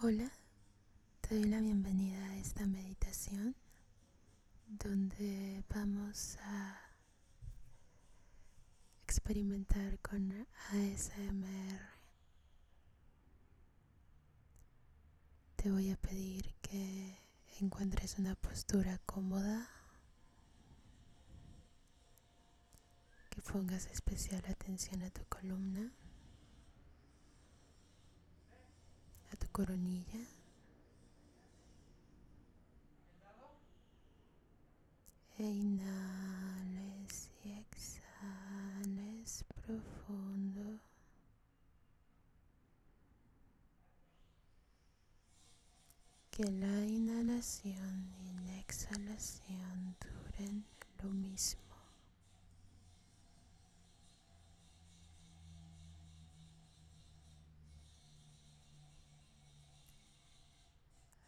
Hola, te doy la bienvenida a esta meditación donde vamos a experimentar con ASMR. Te voy a pedir que encuentres una postura cómoda, que pongas especial atención a tu columna. a tu coronilla. E inhales y exhales profundo. Que la inhalación y la exhalación duren lo mismo.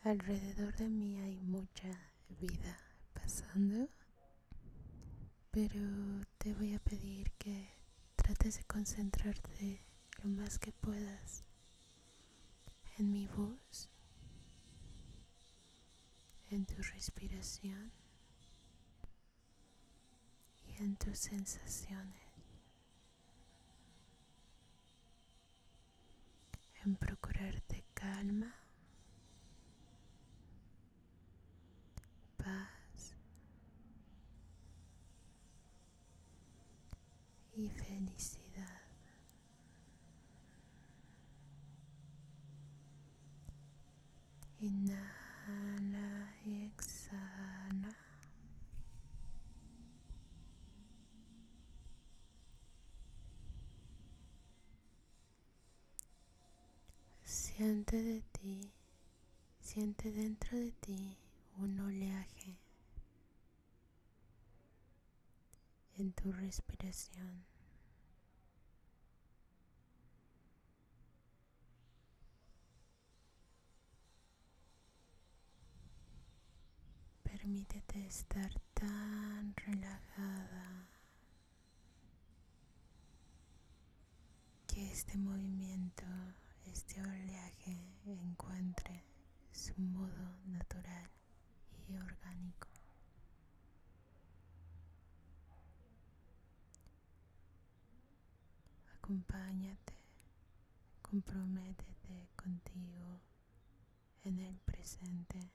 Alrededor de mí hay mucha vida pasando, pero te voy a pedir que trates de concentrarte lo más que puedas en mi voz, en tu respiración y en tus sensaciones. En procurarte calma paz y felicidad. Inhala y exhala. Siente de ti, siente dentro de ti un oleaje en tu respiración. Permítete estar tan relajada que este movimiento, este oleaje encuentre su modo natural orgánico. Acompáñate, comprométete contigo en el presente.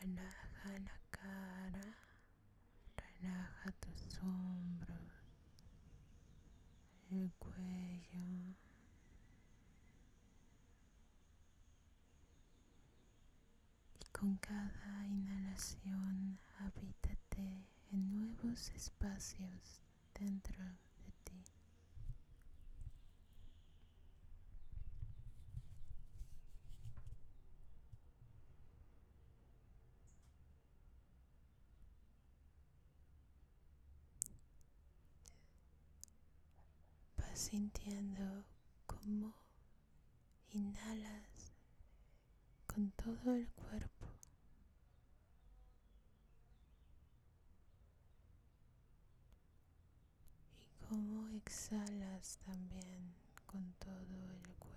Relaja la cara. Relaja tus hombros, el Y con cada inhalación habítate en nuevos espacios dentro sintiendo como inhalas con todo el cuerpo. Y como exhalas también con todo el cuerpo.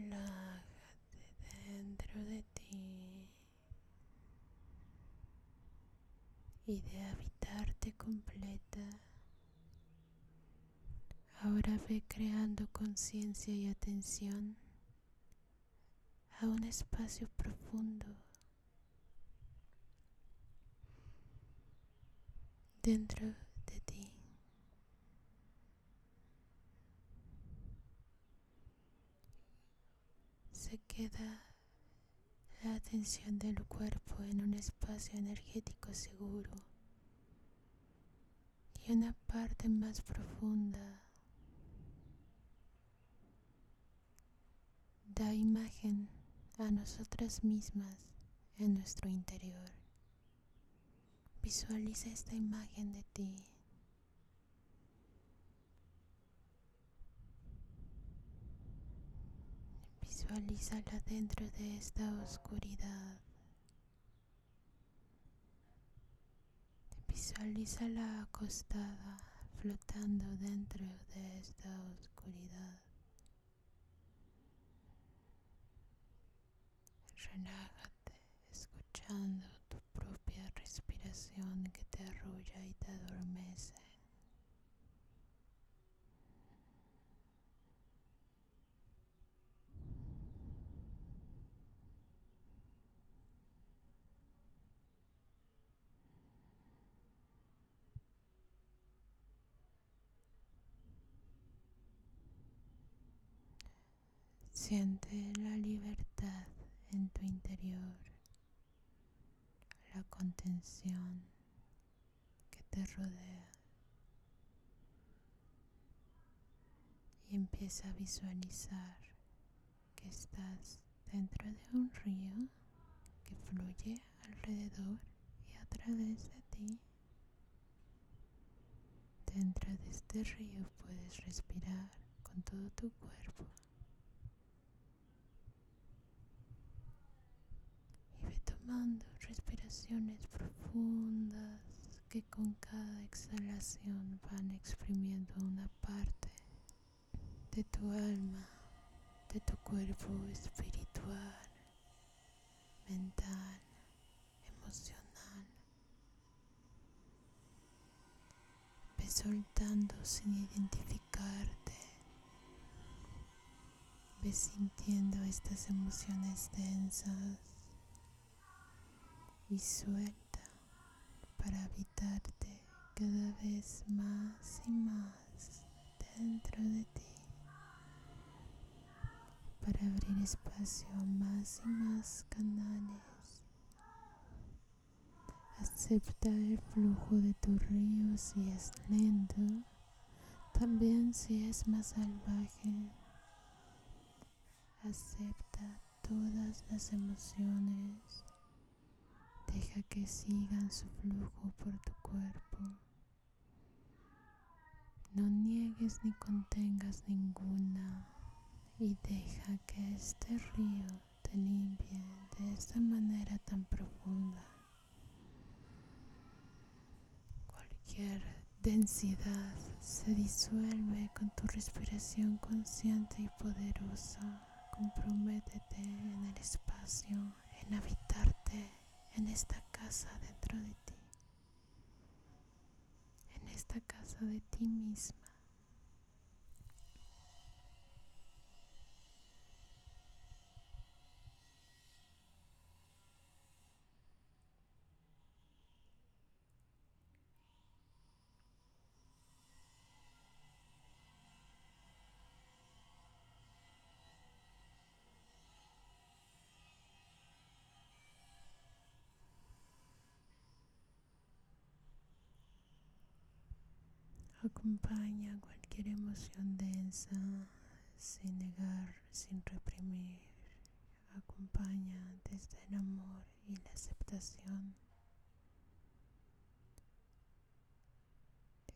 Relájate dentro de ti y de habitarte completa. Ahora ve creando conciencia y atención a un espacio profundo dentro de ti. Se queda la atención del cuerpo en un espacio energético seguro y una parte más profunda da imagen a nosotras mismas en nuestro interior. Visualiza esta imagen de ti. Visualízala dentro de esta oscuridad. Visualízala acostada, flotando dentro de esta oscuridad. Relájate escuchando tu propia respiración que te arrulla y te adormece. Siente la libertad en tu interior, la contención que te rodea y empieza a visualizar que estás dentro de un río que fluye alrededor y a través de ti. Dentro de este río puedes respirar con todo tu cuerpo. Respiraciones profundas que con cada exhalación van exprimiendo una parte de tu alma, de tu cuerpo espiritual, mental, emocional. Ve soltando sin identificarte. Ve sintiendo estas emociones densas y suelta para habitarte cada vez más y más dentro de ti, para abrir espacio a más y más canales. Acepta el flujo de tu río si es lento, también si es más salvaje. Acepta todas las emociones Deja que sigan su flujo por tu cuerpo. No niegues ni contengas ninguna y deja que este río te limpie de esta manera tan profunda. Cualquier densidad se disuelve con tu respiración consciente y poderosa. Comprométete en el espacio, en habitarte en esta casa dentro de ti, en esta casa de ti misma. Acompaña cualquier emoción densa sin negar, sin reprimir. Acompaña desde el amor y la aceptación.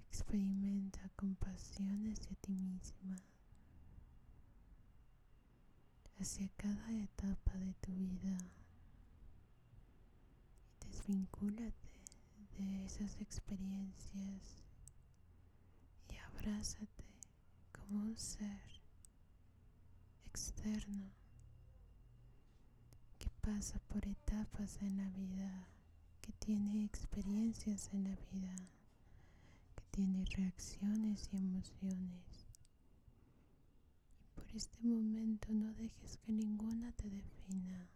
Experimenta compasión hacia ti misma, hacia cada etapa de tu vida desvincúlate de esas experiencias abrázate como un ser externo que pasa por etapas en la vida, que tiene experiencias en la vida, que tiene reacciones y emociones. Y por este momento no dejes que ninguna te defina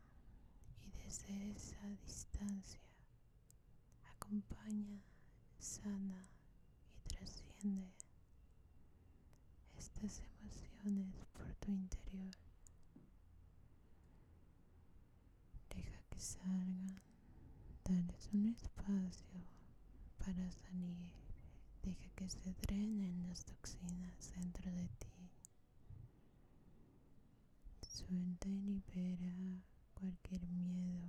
y desde esa distancia acompaña, sana y trasciende estas emociones por tu interior. Deja que salgan, dales un espacio para salir. Deja que se drenen las toxinas dentro de ti. Suelta y libera cualquier miedo,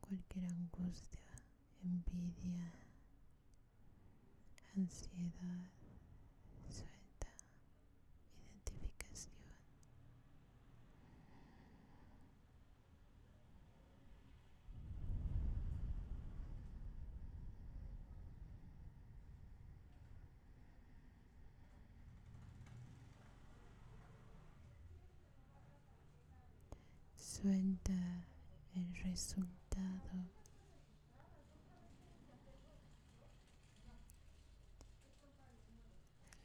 cualquier angustia, envidia, ansiedad, suelta identificación. Suelta el resultado.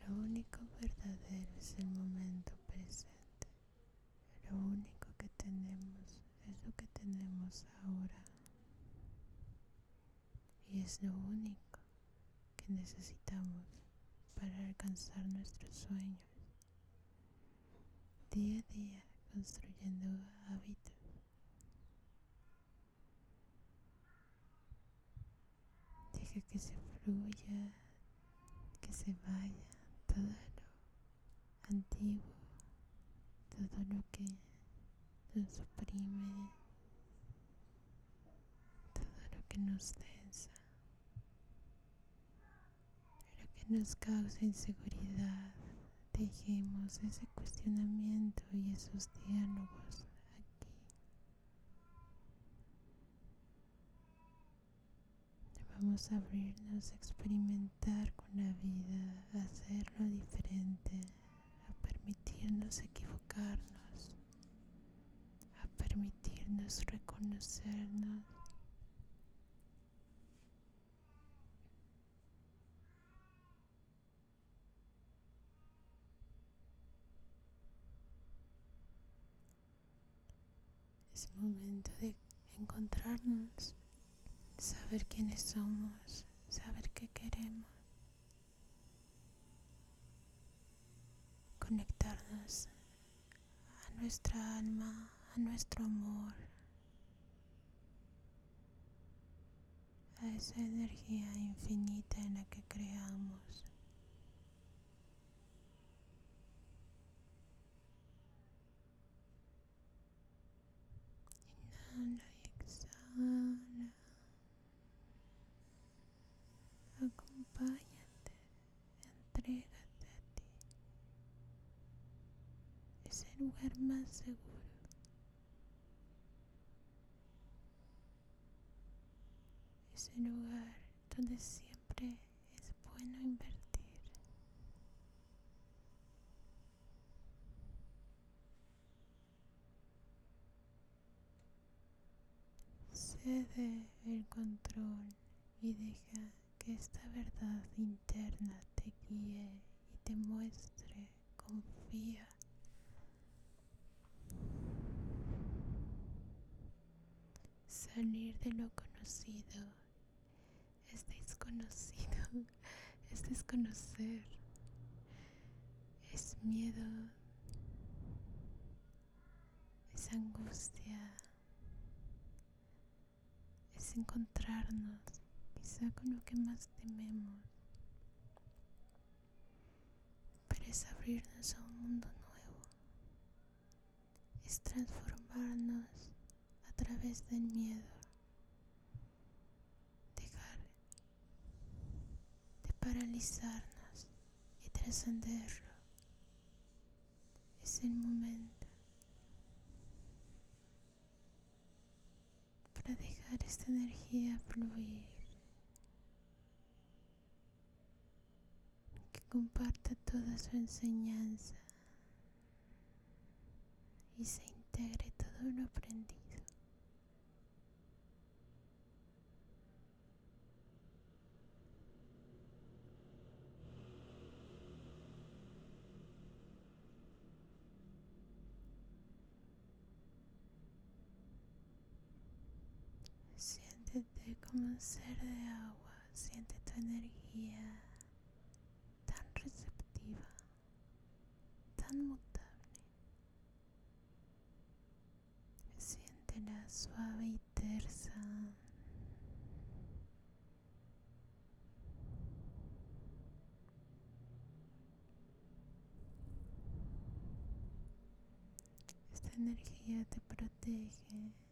Lo único verdadero es el momento presente. Lo único que tenemos es lo que tenemos ahora. Y es lo único que necesitamos para alcanzar nuestros sueños. Día a día construyendo hábitos. Deja que se fluya, que se vaya todo lo antiguo, todo lo que nos oprime, todo lo que nos tensa, lo que nos causa inseguridad. Dejemos ese cuestionamiento y esos diálogos aquí. Vamos a abrirnos a experimentar con la vida, a hacerlo diferente, a permitirnos equivocarnos, a permitirnos reconocernos momento de encontrarnos, saber quiénes somos, saber qué queremos, conectarnos a nuestra alma, a nuestro amor, a esa energía infinita en la que creamos. Inhala y exhala. Acompáñate, entrégate a ti. Ese lugar más seguro. Ese lugar donde siempre Cede el control y deja que esta verdad interna te guíe y te muestre, confía. Salir de lo conocido es desconocido, es desconocer, es miedo, es angustia es encontrarnos quizá con lo que más tememos, pero es abrirnos a un mundo nuevo, es transformarnos a través del miedo, dejar de paralizarnos y trascenderlo. Es el momento para dejar esta energía fluir. Que comparta toda su enseñanza y se integre todo lo aprendido. Siéntete como ser de agua, siente tu energía tan receptiva, tan mutable. Siéntela suave y tersa. Esta energía te protege.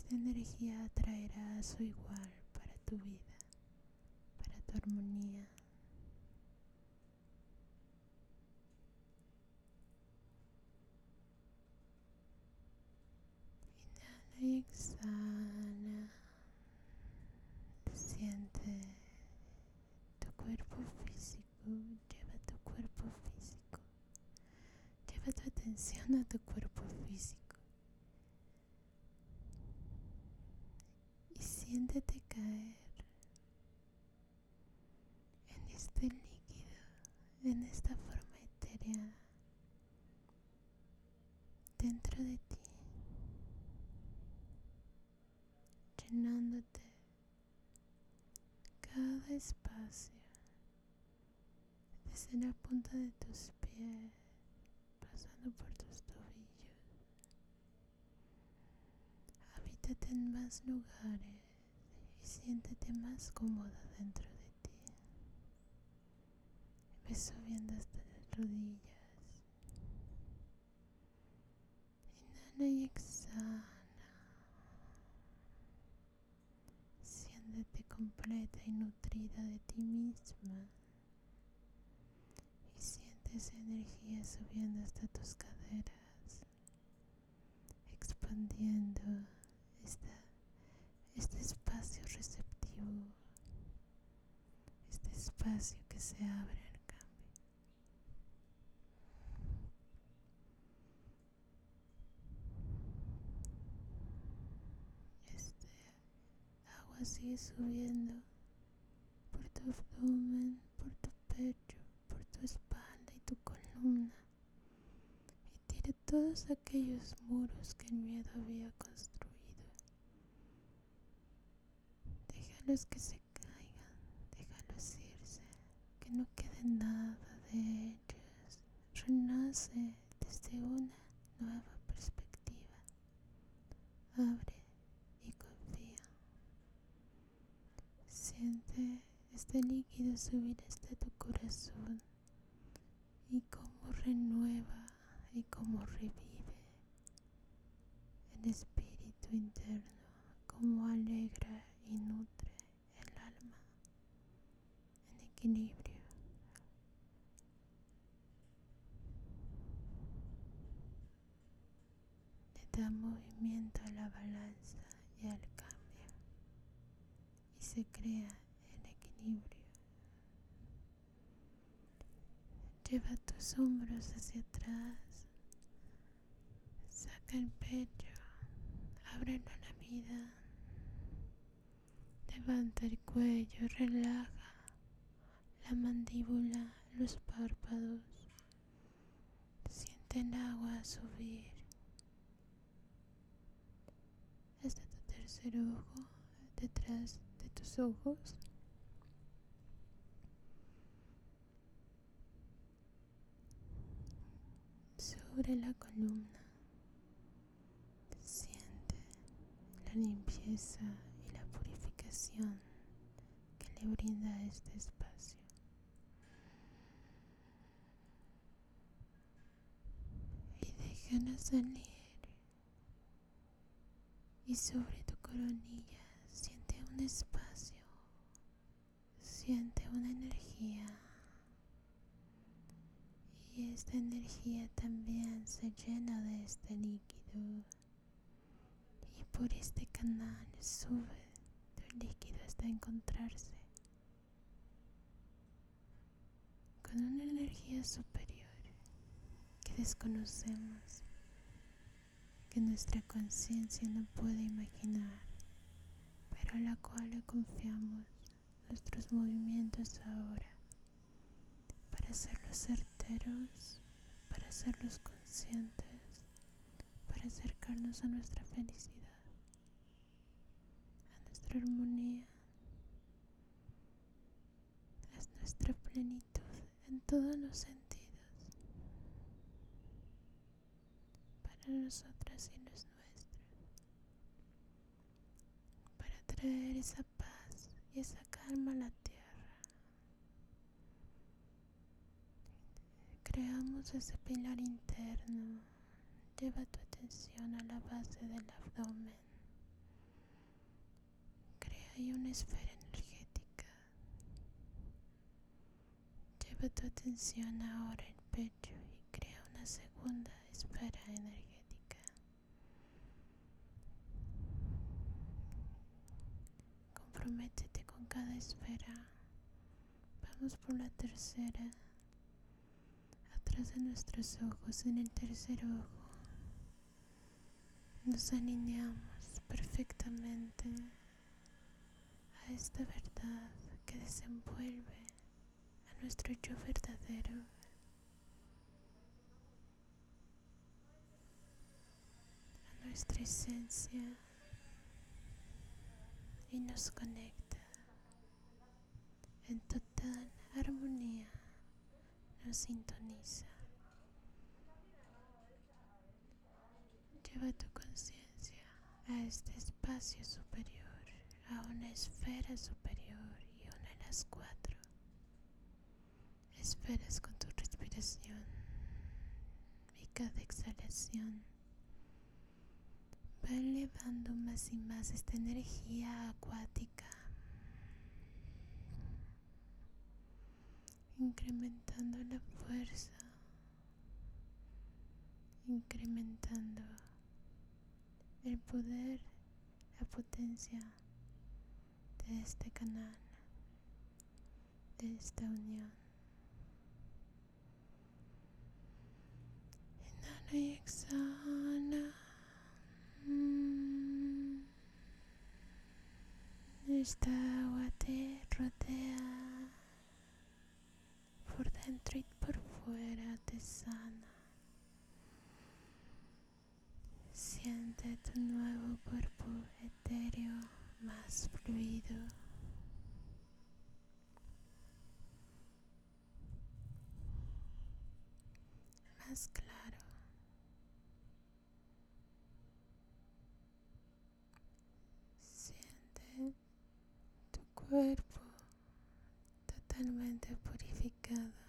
Esta energía atraerá a su igual para tu vida, para tu armonía. Inhala y exhala. Siente tu cuerpo físico. Lleva tu cuerpo físico. Lleva tu atención a tu cuerpo físico. Y siéntete caer en este líquido, en esta forma etérea dentro de ti, llenándote cada espacio, desde la punta de tus pies, pasando por tus tobillos. Habítate en más lugares y siéntete más cómoda dentro de ti. Ve subiendo hasta las rodillas. Inhala y exhala. Siéntete completa y nutrida de ti misma. Esa energía subiendo hasta tus caderas, expandiendo este espacio receptivo, este espacio que se abre al cambio. Este agua sigue subiendo por tu abdomen, por tu pecho, por tu espalda tu columna y tira todos aquellos muros que el miedo había construido. Déjalos que se caigan, déjalos irse, que no quede nada de ellos. Renace desde una nueva perspectiva. Abre y confía. Siente este líquido subir hasta tu corazón renueva y cómo revive el espíritu interno, cómo alegra y nutre el alma en equilibrio. Le da movimiento a la balanza y al cambio y se crea el equilibrio. Lleva tus hombros hacia atrás, saca el pecho, ábrelo a la vida, levanta el cuello, relaja la mandíbula, los párpados, siente el agua subir. Hasta tu tercer ojo, detrás de tus ojos. Sobre la columna siente la limpieza y la purificación que le brinda este espacio. Y déjala salir y sobre tu coronilla siente un espacio, siente una energía y esta energía también se llena de este líquido. Y por este canal sube el líquido hasta encontrarse con una energía superior que desconocemos que nuestra conciencia no puede imaginar, pero a la cual le confiamos nuestros movimientos ahora para hacerlos certeros, para hacerlos conscientes, para acercarnos a nuestra felicidad, a nuestra armonía, a nuestra plenitud en todos los sentidos. para nosotras y los nuestros, para traer esa paz y esa calma a la tierra. Creamos ese pilar interno, lleva tu atención a la base del abdomen, crea ahí una esfera energética Lleva tu atención ahora al pecho y crea una segunda esfera energética. Comprométete con cada esfera. Vamos por la tercera. Atrás de nuestros ojos, en el tercer ojo. Nos alineamos perfectamente a esta verdad que desenvuelve a nuestro yo verdadero. a nuestra esencia y nos conecta en total armonía, nos sintoniza. Lleva tu conciencia a este espacio superior, a una esfera superior y una de las cuatro esferas con tu respiración y cada exhalación va elevando más y más esta energía acuática, incrementando la fuerza, incrementando el poder, la potencia de este canal, de esta unión. Inhala y exhala. Mm. Esta agua te rodea y por fuera, te sana. Siente tu nuevo cuerpo etéreo más fluido. Más claro. Siente tu cuerpo totalmente purificado.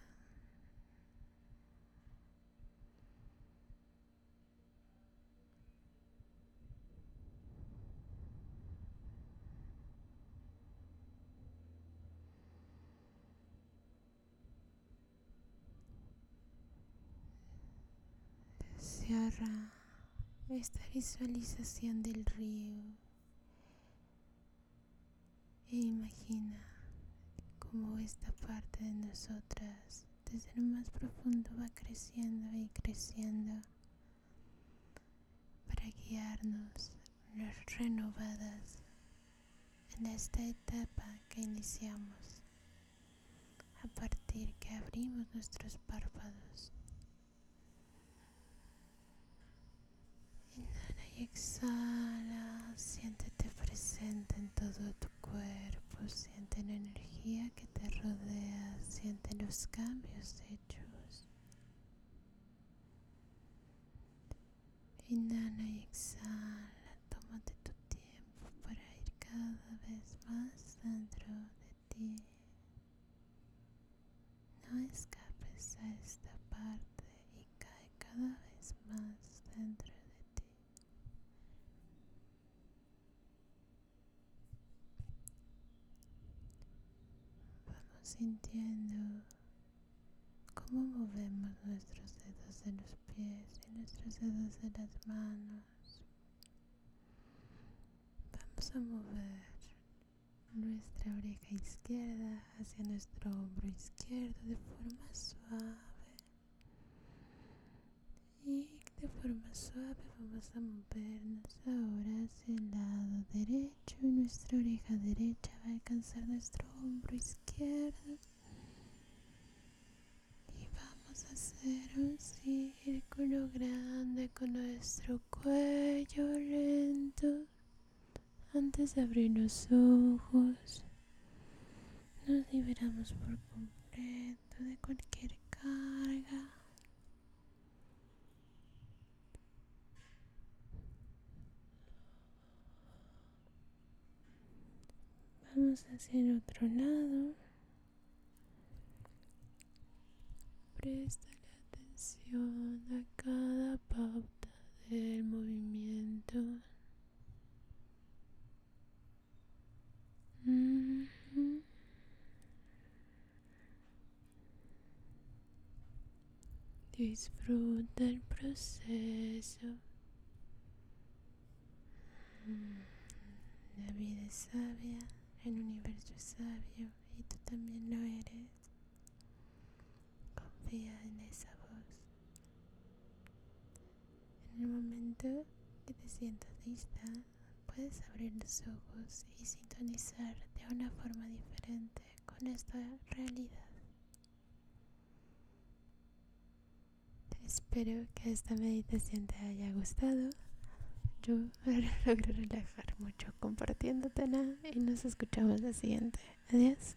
Cierra esta visualización del río e imagina cómo esta parte de nosotras desde lo más profundo va creciendo y creciendo para guiarnos renovadas en esta etapa que iniciamos a partir que abrimos nuestros párpados. Inhala y exhala, siéntete presente en todo tu cuerpo, siente la energía que te rodea, siente los cambios hechos. Inhala y exhala, tómate tu tiempo para ir cada vez más dentro de ti. No escapes a esta parte y cae cada vez más dentro de ti. Vamos sintiendo cómo movemos nuestros dedos de los pies y nuestros dedos de las manos. Vamos a mover nuestra oreja izquierda hacia nuestro hombro izquierdo de forma suave. Y de forma suave vamos a movernos ahora hacia el lado derecho y nuestra oreja derecha va a alcanzar nuestro hombro izquierdo. Y vamos a hacer un círculo grande con nuestro cuello lento. Antes de abrir los ojos, nos liberamos por completo de cualquier carga. Vamos hacia el otro lado. Presta atención a cada pauta del movimiento. Disfruta el proceso. La vida es sabia, el universo sabio y tú también lo eres. Confía en esa voz. En el momento que te sientas lista, puedes abrir los ojos y sintonizar de una forma diferente con esta realidad. Espero que esta meditación te haya gustado. Yo logré relajar mucho compartiéndote y nos escuchamos la siguiente. Adiós.